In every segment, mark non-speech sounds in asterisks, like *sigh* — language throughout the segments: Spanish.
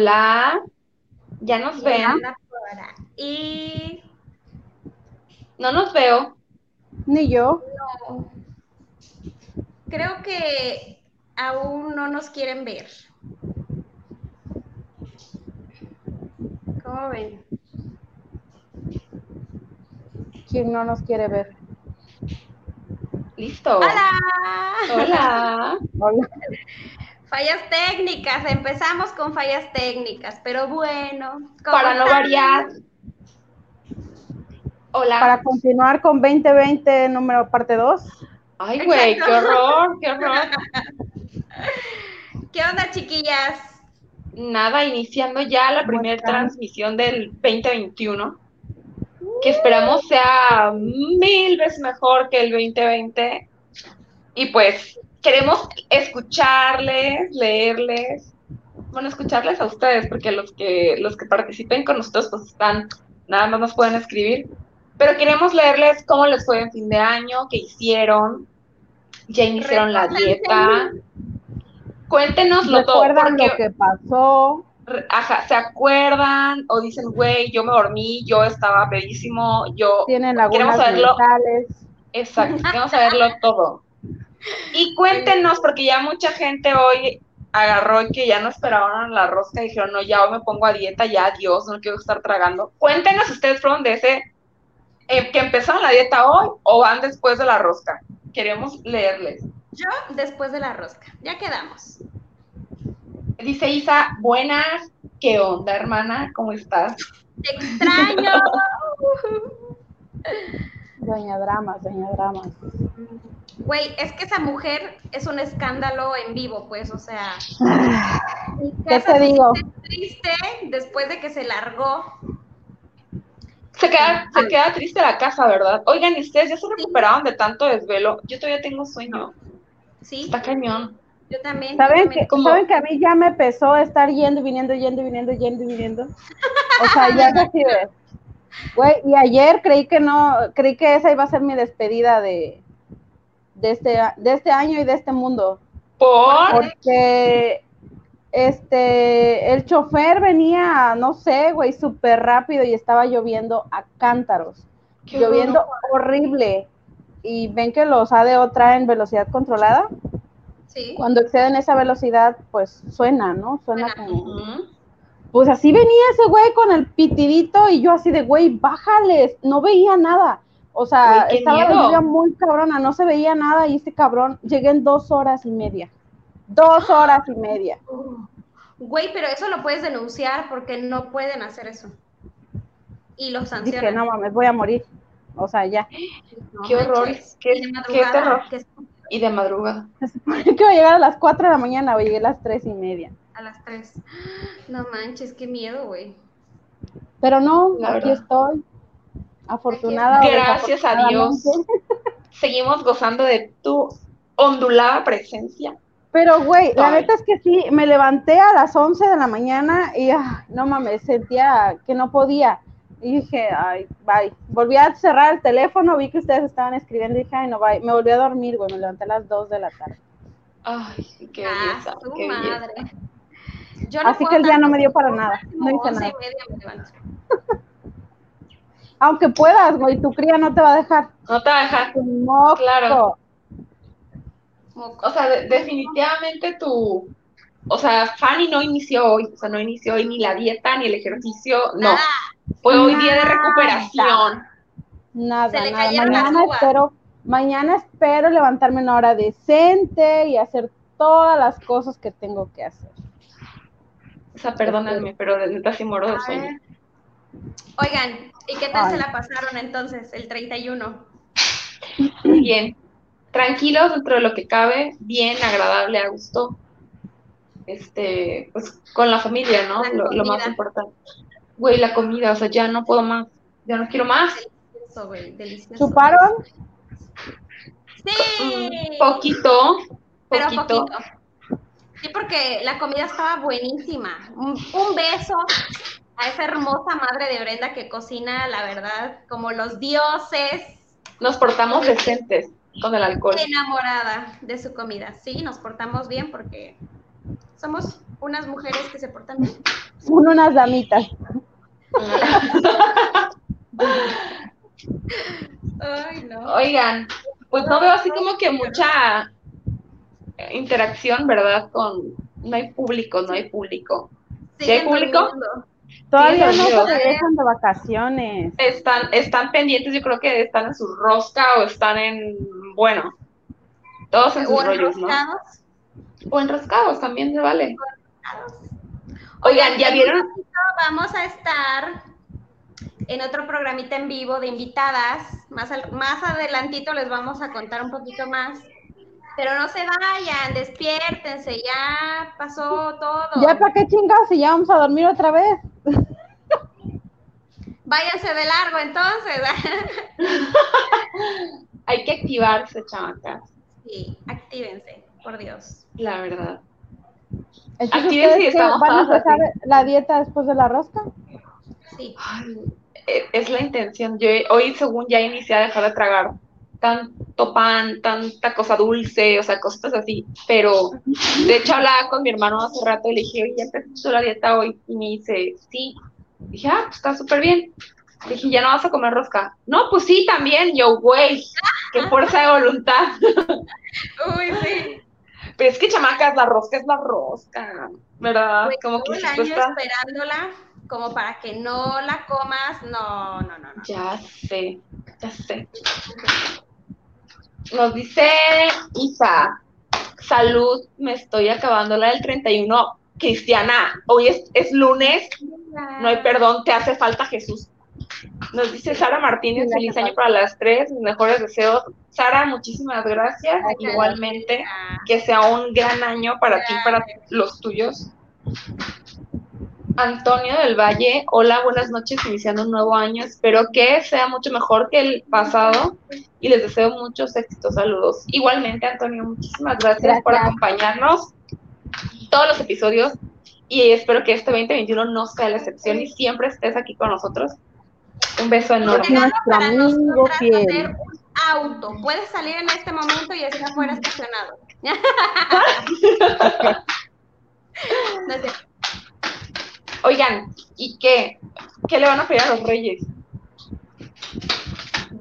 Hola. Ya nos ven. Y No nos veo. Ni yo. no, creo que aún no nos quieren ver. ¿Cómo ven? ¿Quién no nos quiere ver? Listo. ¡Hola! Hola. Hola. Fallas técnicas, empezamos con fallas técnicas, pero bueno. ¿cómo Para no variar. Hola. Para continuar con 2020 número parte 2. Ay, güey, qué horror, qué horror. *laughs* ¿Qué onda, chiquillas? Nada, iniciando ya la ¿Cómo primera están? transmisión del 2021, que esperamos sea mil veces mejor que el 2020. Y pues queremos escucharles, leerles, bueno, escucharles a ustedes, porque los que los que participen con nosotros pues están, nada más nos pueden escribir. Pero queremos leerles cómo les fue en fin de año, qué hicieron, ya iniciaron la dieta. Cuéntenoslo todo, ¿Recuerdan lo que pasó? ajá, ¿se acuerdan? O dicen, güey, yo me dormí, yo estaba pedísimo, yo... Tienen Queremos lagunas saberlo. mentales. Exacto, queremos saberlo todo. Y cuéntenos, porque ya mucha gente hoy agarró y que ya no esperaban la rosca y dijeron, no, ya hoy me pongo a dieta, ya adiós, no quiero estar tragando. Cuéntenos ustedes fueron de ese, eh, que empezaron la dieta hoy o van después de la rosca. Queremos leerles. Yo después de la rosca. Ya quedamos. Dice Isa, buenas, ¿qué onda, hermana? ¿Cómo estás? Te extraño. *laughs* Doña Dramas, Doña Dramas. Güey, es que esa mujer es un escándalo en vivo, pues, o sea. mi ¿Qué casa te se digo? triste después de que se largó. Se queda, se queda triste la casa, ¿verdad? Oigan, ¿y ustedes ya se recuperaron de tanto desvelo? Yo todavía tengo sueño. Sí, Está cañón. yo también. yo ¿Saben también. que. ¿Saben que a mí ya me a estar yendo y viniendo, yendo y viniendo, yendo y viniendo? O sea, ya es así de... Güey, y ayer creí que no, creí que esa iba a ser mi despedida de, de, este, de este año y de este mundo. Por Porque este, el chofer venía, no sé, güey, súper rápido y estaba lloviendo a cántaros. Qué lloviendo horrible. Y ven que los ADO traen velocidad controlada. Sí. Cuando exceden esa velocidad, pues suena, ¿no? Suena como. Pues así venía ese güey con el pitidito y yo así de, güey, bájales. No veía nada. O sea, Güey, estaba la lluvia muy cabrona, no se veía nada y este cabrón, llegué en dos horas y media. Dos horas y media. Güey, pero eso lo puedes denunciar porque no pueden hacer eso. Y los sancionan. Dije, no mames, voy a morir. O sea, ya. No Qué horror, qué- Y qué terror. Y de madrugada. Se supone que iba a llegar a las 4 de la mañana, o llegué a las tres y media. a las 3. *gasps* No manches, qué miedo, güey. Pero no, La aquí verdad. estoy. Afortunada. Gracias a Dios. Seguimos gozando de tu ondulada presencia. Pero, güey, la neta es que sí, me levanté a las 11 de la mañana y, ah, no mames, sentía que no podía. Y dije, ay, bye. Volví a cerrar el teléfono, vi que ustedes estaban escribiendo y dije, ay, no, bye. Me volví a dormir, güey, me levanté a las 2 de la tarde. Ay, qué Ah, belleza, qué belleza. madre. Yo Así puedo que el día no me dio para nada, no hice 11 nada. y media me. Aunque puedas, güey, tu cría no te va a dejar. No te va a dejar. Claro. O sea, de- definitivamente tu. O sea, Fanny no inició hoy. O sea, no inició hoy ni la dieta ni el ejercicio. No. Fue hoy día de recuperación. Nada, Se le nada. cayeron las Mañana espero, mañana espero levantarme una hora decente y hacer todas las cosas que tengo que hacer. O sea, perdónenme, pero de neta sí muero de sueño. Oigan, ¿y qué tal Ay. se la pasaron entonces el 31? Bien. Tranquilos dentro de lo que cabe, bien, agradable, a gusto. Este, pues con la familia, ¿no? La Lo, lo más importante. Güey, la comida, o sea, ya no puedo más. Ya no quiero más. Delicioso, güey, delicioso. ¿Chuparon? Sí, Mm, Poquito, pero poquito. poquito. Sí, porque la comida estaba buenísima. Un, un beso a esa hermosa madre de Brenda que cocina, la verdad, como los dioses. Nos portamos decentes con el alcohol. Enamorada de su comida. Sí, nos portamos bien porque Somos unas mujeres que se portan bien. Son unas damitas. Ay, no. Oigan, pues no veo así como que mucha interacción, ¿verdad? Con no hay público, no hay público. ¿Sí hay público? durmiendo. Todavía Sí, no se regresan de vacaciones. Están, están pendientes, yo creo que están en su rosca o están en, bueno, todos en sus O rollos, ¿no? enroscados. O enroscados también se vale. Oigan, ¿ya vieron? Vamos a estar en otro programita en vivo de invitadas. Más, al- más adelantito les vamos a contar un poquito más. Pero no se vayan, despiértense, ya pasó todo. ¿Ya para qué chingados si ya vamos a dormir otra vez? *laughs* Váyanse de largo entonces. *laughs* Hay que activarse, chamacas, sí, actívense, por Dios. la verdad. Entonces, Actívense y ¿ustedes qué, estamos van a empezar la dieta después de la rosca? Sí. Ay, e- es la intención. Yo hoy, según ya inicié a dejar de tragar tanto pan, tanta cosa dulce, o sea, cosas así, pero de hecho hablaba con mi hermano hace rato y le dije, oye, ya empezó la dieta hoy, y me dice, sí, dije, ah, pues está súper bien. Le dije, ¿ya no vas a comer rosca? No, pues sí, también, yo, güey, qué *laughs* fuerza de voluntad. Uy, sí. Pero es que, chamacas, la rosca es la rosca, ¿verdad? Como que si año cuesta... esperándola, como para que no la comas. No, no, no, no. Ya sé, ya sé. Nos dice Isa, salud, me estoy acabando la del 31. Cristiana, hoy es, es lunes, no hay perdón, te hace falta Jesús. Nos dice Sara Martínez, feliz año para las tres, mis mejores deseos. Sara, muchísimas gracias, igualmente, que sea un gran año para ti, para los tuyos. Antonio del Valle, hola, buenas noches, iniciando un nuevo año. Espero que sea mucho mejor que el pasado y les deseo muchos éxitos. Saludos. Igualmente, Antonio, muchísimas gracias, por acompañarnos todos los episodios y espero que este 2021 no sea la excepción y siempre estés aquí con nosotros. Un beso enorme. Para amigo nosotras fiel. hacer un auto. Puedes salir en este momento y está afuera estacionado. *laughs* *laughs* No. Oigan, ¿y qué? ¿Qué le van a pedir a los reyes?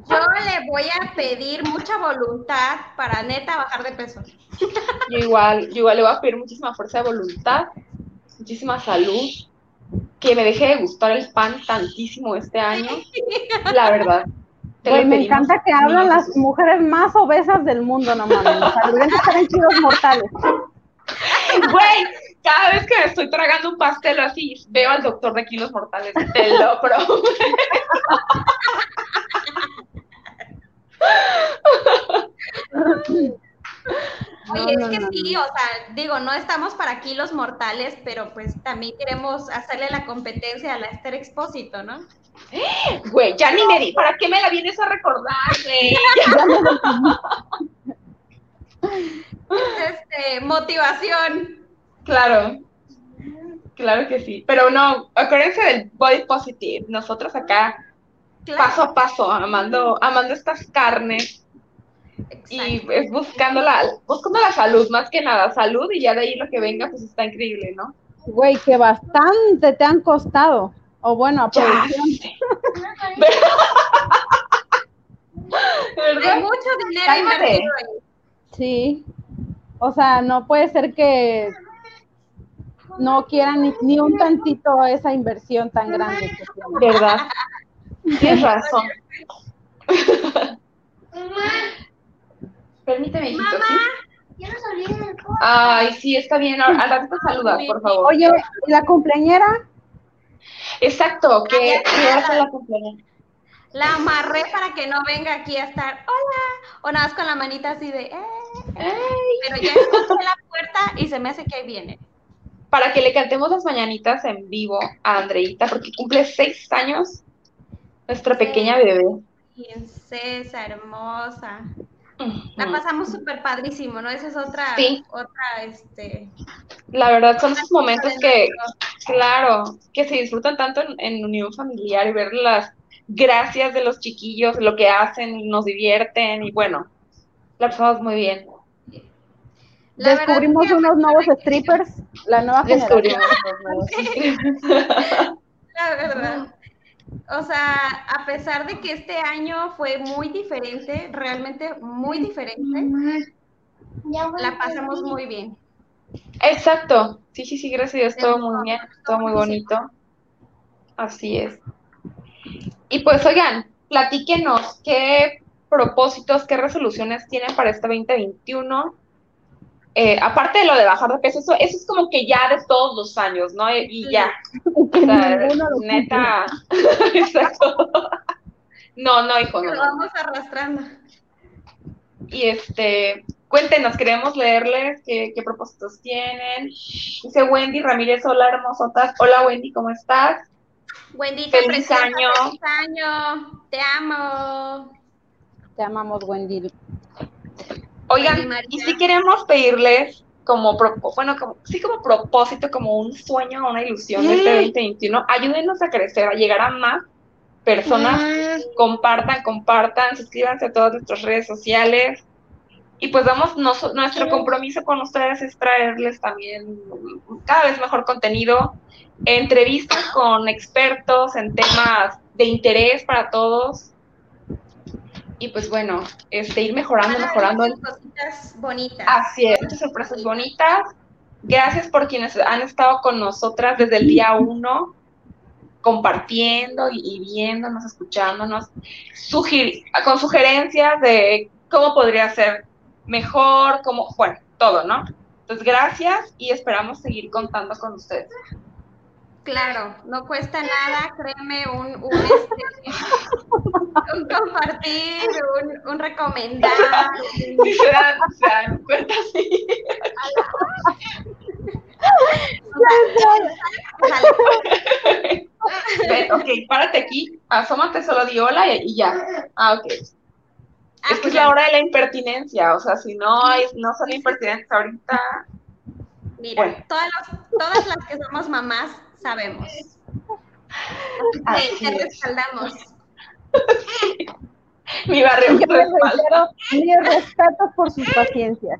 Yo le voy a pedir mucha voluntad para neta bajar de peso. Yo igual, yo igual le voy a pedir muchísima fuerza de voluntad, muchísima salud, que me deje de gustar el pan tantísimo este año, la verdad. Me encanta que hablan las mujeres más obesas del mundo, no mames. O sea, deberían de estar en kilos mortales. Güey, cada vez que me estoy tragando un pastel así, veo al doctor de kilos mortales, te lo *laughs* prometo. *laughs* Oye, No, es que sí, o sea, digo, no estamos para kilos mortales, pero pues también queremos hacerle la competencia a la Esther Expósito, ¿no? *gasps* Güey, ya ni me di, ¿para qué me la vienes a recordar, güey? *laughs* Es, este, motivación. Claro, claro que sí. Pero no, acuérdense del body positive. Nosotros acá, Claro. paso a paso, amando, amando estas carnes y es buscando la, buscando la salud, más que nada, salud y ya de ahí lo que venga, pues está increíble, ¿no? Güey, que bastante te han costado. O bueno, a. *laughs* ¿Verdad? Hay mucho dinero Cálmate. invertido ahí. Sí. O sea, no puede ser que no quieran ni, ni un tantito esa inversión tan grande que tienen. ¿Verdad? Tienes razón. Permíteme, hijito, Mamá. ¿sí? Ya nos olvidé del coche. Ay, sí, está bien. Al al ratito saludas, por favor. Oye, ¿y la cumpleañera? Exacto, que que va a la cumpleaños. La amarré para que no venga aquí a estar, hola, o nada más con la manita así de, eh, pero ya escuché la puerta y se me hace que ahí viene. Para que le cantemos las mañanitas en vivo a Andreita, porque cumple seis años, nuestra pequeña bebé. Princesa hermosa. La pasamos súper padrísimo, ¿no? Esa es otra, Sí. otra, este, La verdad son esos momentos que, claro, que se disfrutan tanto en, en unión familiar y ver las gracias de los chiquillos, lo que hacen, nos divierten y bueno, la pasamos muy bien. La Descubrimos que- unos nuevos strippers, la nueva generación. Descubrimos los nuevos. *laughs* La verdad. O sea, a pesar de que este año fue muy diferente, realmente muy diferente, la pasamos muy bien. Exacto. Sí, sí, sí, gracias a Dios, todo muy bien, todo muy bonito. Así es. Y pues, oigan, platíquenos qué propósitos, qué resoluciones tienen para este 2021. Eh, aparte de lo de bajar de peso, eso, eso es como que ya de todos los años, ¿no? Y, y ya. O sea, neta. *laughs* Exacto. No, no, hijo, no. Lo no. vamos arrastrando. Y este, cuéntenos, queremos leerles qué, qué propósitos tienen. Dice Wendy Ramírez, hola hermosotas. Hola Wendy, ¿cómo estás? Wendy, Feliz preciosa, año. Feliz año. Te amo. Te amamos, Wendy. Oigan, y si queremos pedirles como, bueno, como, sí como propósito, como un sueño, una ilusión de este 2021, ayúdenos a crecer, a llegar a más personas, compartan, compartan, suscríbanse a todas nuestras redes sociales. Y pues vamos, nos- nuestro compromiso con ustedes es traerles también cada vez mejor contenido, entrevistas con expertos en temas de interés para todos. Y pues bueno, este, ir mejorando, mejorando muchas cositas bonitas. Así es, muchas sorpresas bonitas. Gracias por quienes han estado con nosotras desde el día uno, compartiendo y, y viéndonos, escuchándonos, sugir- con sugerencias de cómo podría ser mejor, cómo, bueno, todo, ¿no? Entonces, gracias y esperamos seguir contando con ustedes. Claro, no cuesta nada, créeme, un, un, este, un compartir, un, un recomendar. un- Si se dan, se dan cuenta, sí. Ven, ok, párate aquí, asómate, solo di hola y, y ya. Ah, ok. Ah, es que pues es la hora de la impertinencia, o sea, si no hay, no son impertinentes ahorita, Mira, Bueno. todas, los- todas las que somos mamás sabemos. Te es. respaldamos. *laughs* mi barrio me respalda. reitero mis respetos por sus paciencias.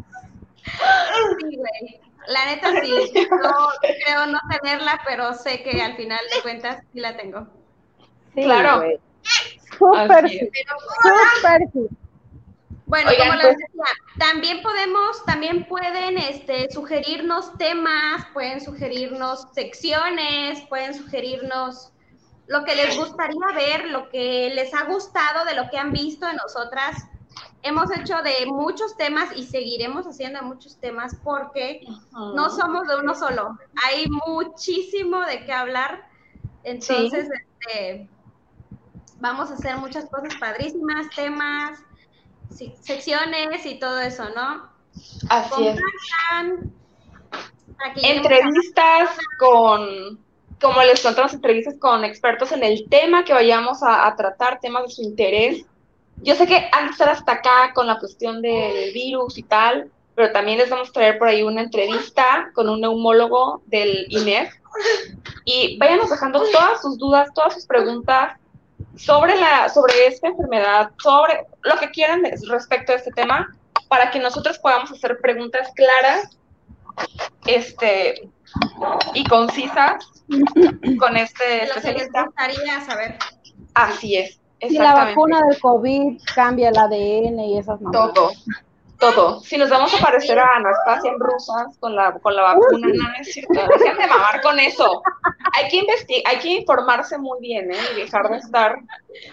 Sí, güey. La neta sí. No creo no tenerla, pero sé que al final de cuentas sí la tengo. Sí, Claro. güey. Súper sí. Súper sí. Bueno, Oigan, como pues- les decía, también podemos, también pueden este, sugerirnos temas, pueden sugerirnos secciones, pueden sugerirnos lo que les gustaría ver, lo que les ha gustado de lo que han visto de nosotras. Hemos hecho de muchos temas y seguiremos haciendo de muchos temas porque no somos de uno solo. Hay muchísimo de qué hablar. Entonces, este, vamos a hacer muchas cosas padrísimas, temas, secciones y todo eso, ¿no? Así es. Compartan. a- Entrevistas con, como les contamos, entrevistas con expertos en el tema que vayamos a, a tratar, temas de su interés. Yo sé que han de estar hasta acá con la cuestión del virus y tal, pero también les vamos a traer por ahí una entrevista con un neumólogo del INEF. Y váyanos dejando todas sus dudas, todas sus preguntas sobre, la, sobre esta enfermedad, sobre lo que quieran respecto a este tema, para que nosotros podamos hacer preguntas claras este, y concisas con este lo que les especialista. gustaría saber. Así es, Si la vacuna del COVID cambia el ADN y esas mamadas. Todo, todo. Si nos vamos a parecer a Anastasia en rusas con la, con la vacuna, no, no es cierto. Dejen de mamar con eso. Hay que investigar, hay que informarse muy bien, ¿eh? Y dejar de estar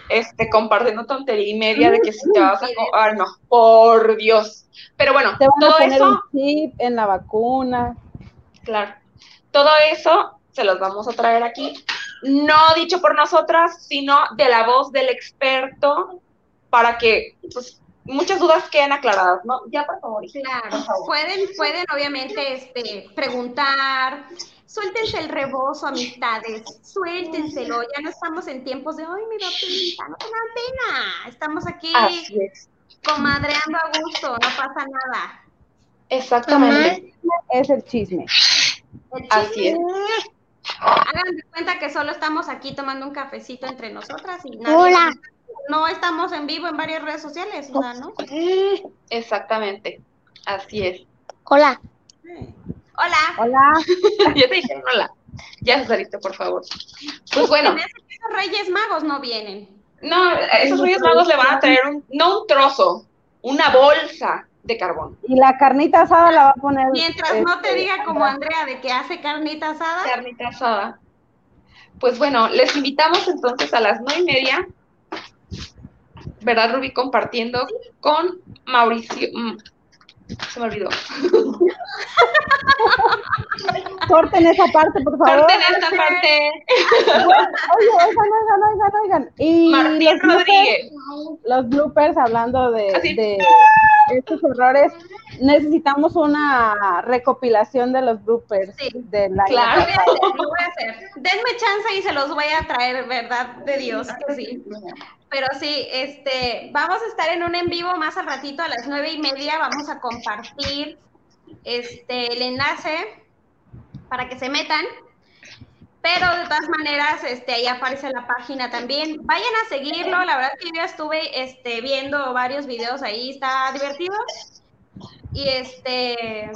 este, compartiendo tontería y media de que si te vas a... Ay, no, por Dios. Pero bueno, Te van todo a poner eso... un chip en la vacuna. Claro. Todo eso se los vamos a traer aquí. No dicho por nosotras, sino de la voz del experto para que pues, muchas dudas queden aclaradas, ¿no? Ya, por favor. Claro, Por favor. pueden, pueden obviamente este, preguntar, suéltense el rebozo, amistades, suéltenselo, ya no estamos en tiempos de, ay, me da pena, no tengan pena, estamos aquí Así es. comadreando a gusto, no pasa nada. Exactamente. Es el chisme. El Así chisme, es. Hagan de cuenta que solo estamos aquí tomando un cafecito entre nosotras y nadie, Hola. No estamos en vivo en varias redes sociales, ¿no? Exactamente. Así es. Hola. Hola. Hola. *laughs* ya te dijeron hola. Ya, Cesarito, por favor. Pues bueno, esos Reyes Magos no vienen. no, a esos Reyes Magos le van a traer un, no un trozo, una bolsa de carbón. Y la carnita asada la va a poner. Mientras no te este, diga como Andrea de que hace carnita asada. Carnita asada. Pues bueno, les invitamos entonces a las nueve y media, ¿verdad, Rubí? Compartiendo con Mauricio. mm, Se me olvidó. *laughs* Corten esa parte, por favor. Corten esta parte. Oye, oigan, oigan, oigan, oigan. Y Martín los bloopers, Rodríguez. los bloopers, hablando de, de estos errores, necesitamos una recopilación de los bloopers Sí. del año Claro. Lo voy a hacer. Denme chance y se los voy a traer, ¿verdad? De Dios, que sí. Pero sí, este, vamos a estar en un en vivo más al ratito, a las nueve y media. Vamos a compartir este, el enlace para que se metan. Pero de todas maneras, este, ahí aparece la página también. Vayan a seguirlo. La verdad que yo ya estuve este, viendo varios videos ahí, está divertido. Y este,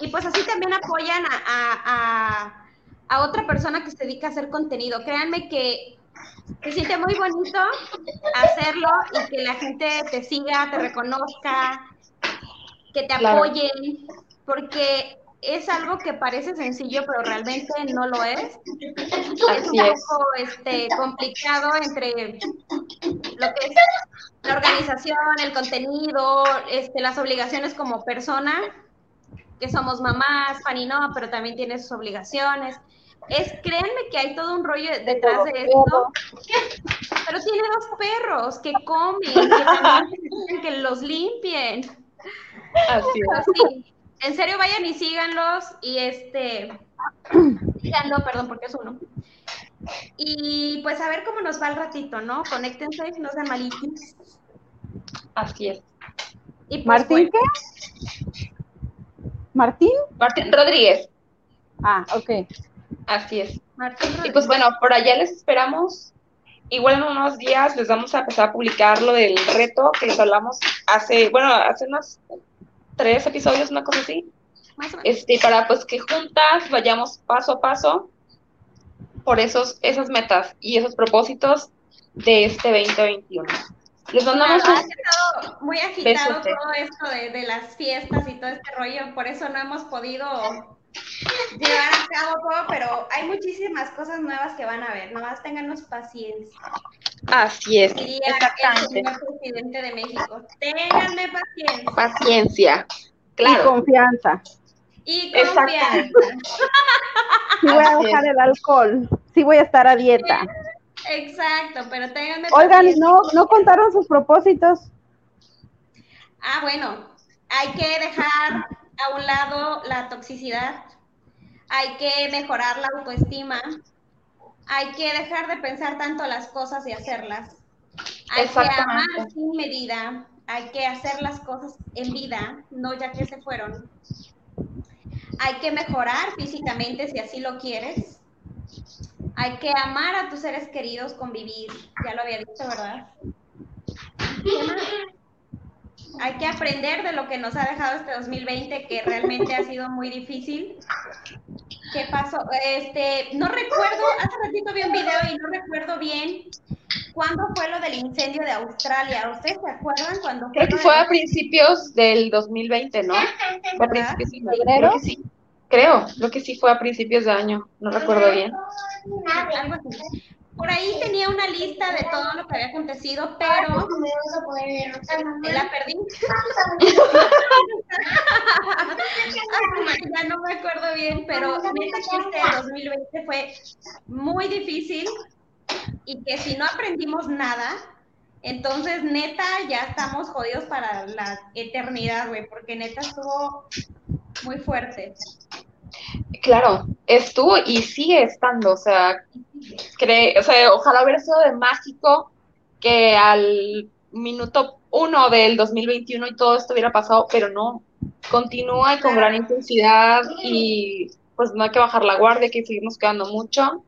y pues así también apoyan a, a- a- a otra persona que se dedica a hacer contenido. Créanme que se siente muy bonito hacerlo y que la gente te siga, te reconozca, que te Claro. apoyen, porque es algo que parece sencillo, pero realmente no lo es. es Así un es. poco este, complicado entre lo que es la organización, el contenido, este, las obligaciones como persona, que somos mamás, Fanny no, pero también tiene sus obligaciones. Es, créanme que hay todo un rollo detrás de esto, *laughs* pero tiene dos perros que comen, que también necesitan que los limpien. Así es. sí, en serio vayan y síganlos y este *clears throat* síganlo, perdón, porque es uno. Y pues a ver cómo nos va el ratito, ¿no? Conéctense, no sean malitos. Así es. Y pues, ¿Martín bueno, qué? ¿Martín? Martín Rodríguez. Ah, ok. Así es. Martín Y pues bueno, por allá les esperamos. Igual en unos días les vamos a empezar a publicar lo del reto que les hablamos hace, bueno, hace unos tres episodios, una cosa así. Más o menos. Este, para pues que juntas vayamos paso a paso por esos, esas metas y esos propósitos de este 2021. Les mandamos Claro, ha un estado muy agitado besote. todo esto de, de las fiestas y todo este rollo, por eso no hemos podido llevar a cabo todo, pero hay muchísimas cosas nuevas que van a ver, nomás ténganos paciencia. Así es, Diría el señor presidente de México, ténganme paciencia Paciencia. Y Claro, confianza. y confianza. Sí voy a dejar el alcohol. Sí voy a estar a dieta. Exacto, pero ténganme Oigan, paciencia. ¿no, no contaron sus propósitos? Ah, bueno, hay que dejar a un lado la toxicidad, hay que mejorar la autoestima, hay que dejar de pensar tanto las cosas y hacerlas. Hay que amar sin medida, hay que hacer las cosas en vida, no ya que se fueron. Hay que mejorar físicamente si así lo quieres. Hay que amar a tus seres queridos, convivir, ya lo había dicho, ¿verdad? ¿Qué más? Hay que aprender de lo que nos ha dejado este 2020, que realmente ha sido muy difícil. ¿Qué pasó? Este, no recuerdo, hace ratito vi un video y no recuerdo bien cuándo fue lo del incendio de Australia. ¿Ustedes se acuerdan cuando creo que fue a principios del 2020, ¿no? Fue a principios de ¿Febrero? Creo que sí. Creo, creo que sí fue a principios de año, no recuerdo bien. algo así. Por ahí tenía una lista de todo lo que había acontecido, pero la perdí. *laughs* ya no me acuerdo bien, pero neta que este 2020 fue muy difícil y que si no aprendimos nada, entonces neta ya estamos jodidos para la eternidad, güey, porque neta estuvo muy fuerte. Claro, estuvo y sigue estando, o sea, cre- o sea, ojalá hubiera sido de mágico que al minuto uno del 2021 y todo esto hubiera pasado, pero no, continúa y con gran intensidad y pues no hay que bajar la guardia, que seguirnos quedando mucho.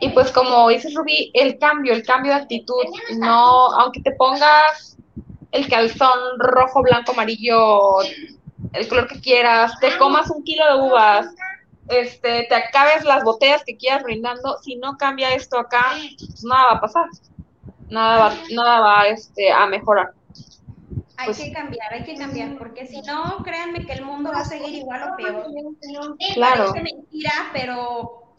Y pues como dices Rubí, el cambio, el cambio de actitud, no, aunque te pongas el calzón rojo, blanco, amarillo, el color que quieras, te comas un kilo de uvas, este, te acabes las botellas que quieras brindando, si no cambia esto acá, pues nada va a pasar. Nada va, nada va este, a mejorar. Hay Pues- que cambiar, hay que cambiar, porque si no, créanme que el mundo va a seguir igual o peor. Claro. Parece mentira, pero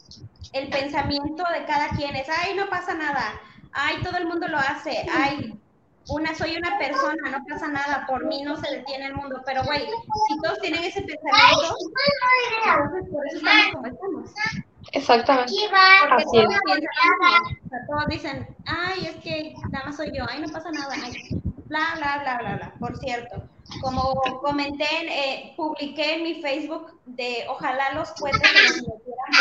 el pensamiento de cada quien es, ay, no pasa nada, ay, todo el mundo lo hace, ay, una, soy una persona, no pasa nada, por mí no se detiene el mundo, pero güey, si todos tienen ese pensamiento, entonces por eso estamos como estamos. Exactamente. Porque Así es. todos piensan. O sea, todos dicen, ay, es que nada más soy yo, ay, no pasa nada, ay, bla, bla, bla, bla, bla. Por cierto, como comenté, en, eh, publiqué en mi Facebook de ojalá los cohetes se nos metieran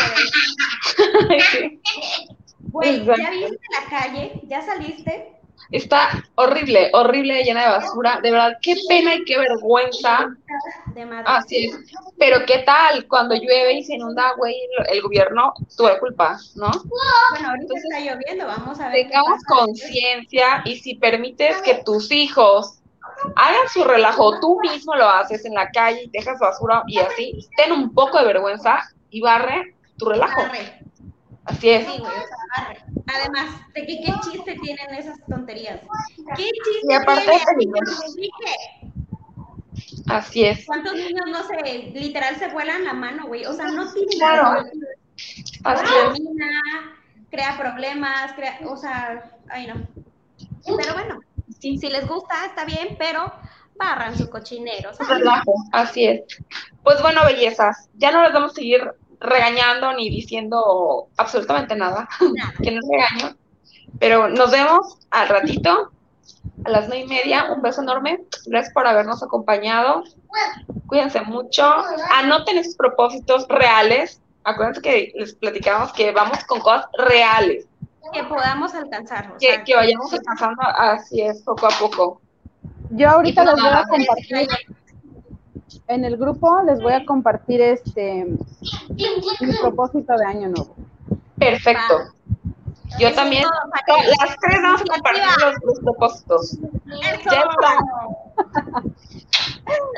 por. *laughs* Güey, ¿ya viste la calle? ¿Ya saliste? Está horrible, horrible, llena de basura. De verdad, qué pena y qué vergüenza. De madre. Así es. Pero qué tal cuando llueve y se inunda, güey, el gobierno tuvo culpa, ¿no? Bueno, ahorita está lloviendo, vamos a ver. Tengamos conciencia y si permites que tus hijos hagan su relajo, tú mismo lo haces en la calle y dejas basura y así, ten un poco de vergüenza y barre tu relajo. Así es. Sí, güey, o sea, arre. Además, ¿de qué, qué chiste tienen esas tonterías? ¿Qué chiste Y aparte Así es. ¿Cuántos niños no se, literal, se vuelan la mano, güey? O sea, no tiene Claro. Así crea problemas, crea, o sea, ay no. Pero bueno, Sí. si les gusta, está bien, pero barran su cochinero. ¿sabes? Relajo, así es. Pues bueno, bellezas, ya no les vamos a seguir regañando ni diciendo absolutamente nada, Nada. *laughs* que no es regaño, pero nos vemos al ratito, a las nueve y media, un beso enorme, gracias por habernos acompañado, cuídense mucho, anoten esos propósitos reales, acuérdense que les platicamos que vamos con cosas reales, Que podamos alcanzar. o que, sea, que vayamos alcanzando, así es, poco a poco. Yo ahorita pues les voy a compartir, en el grupo les voy a compartir este mi propósito de año nuevo. Perfecto. Yo Eso también, todo, las tres vamos a compartir los, los propósitos. Eso. Ya está.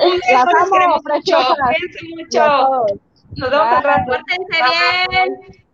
Un beso, Las les amo, queremos mucho. Cuídense mucho. Nos vemos al rato. Pórtense bien.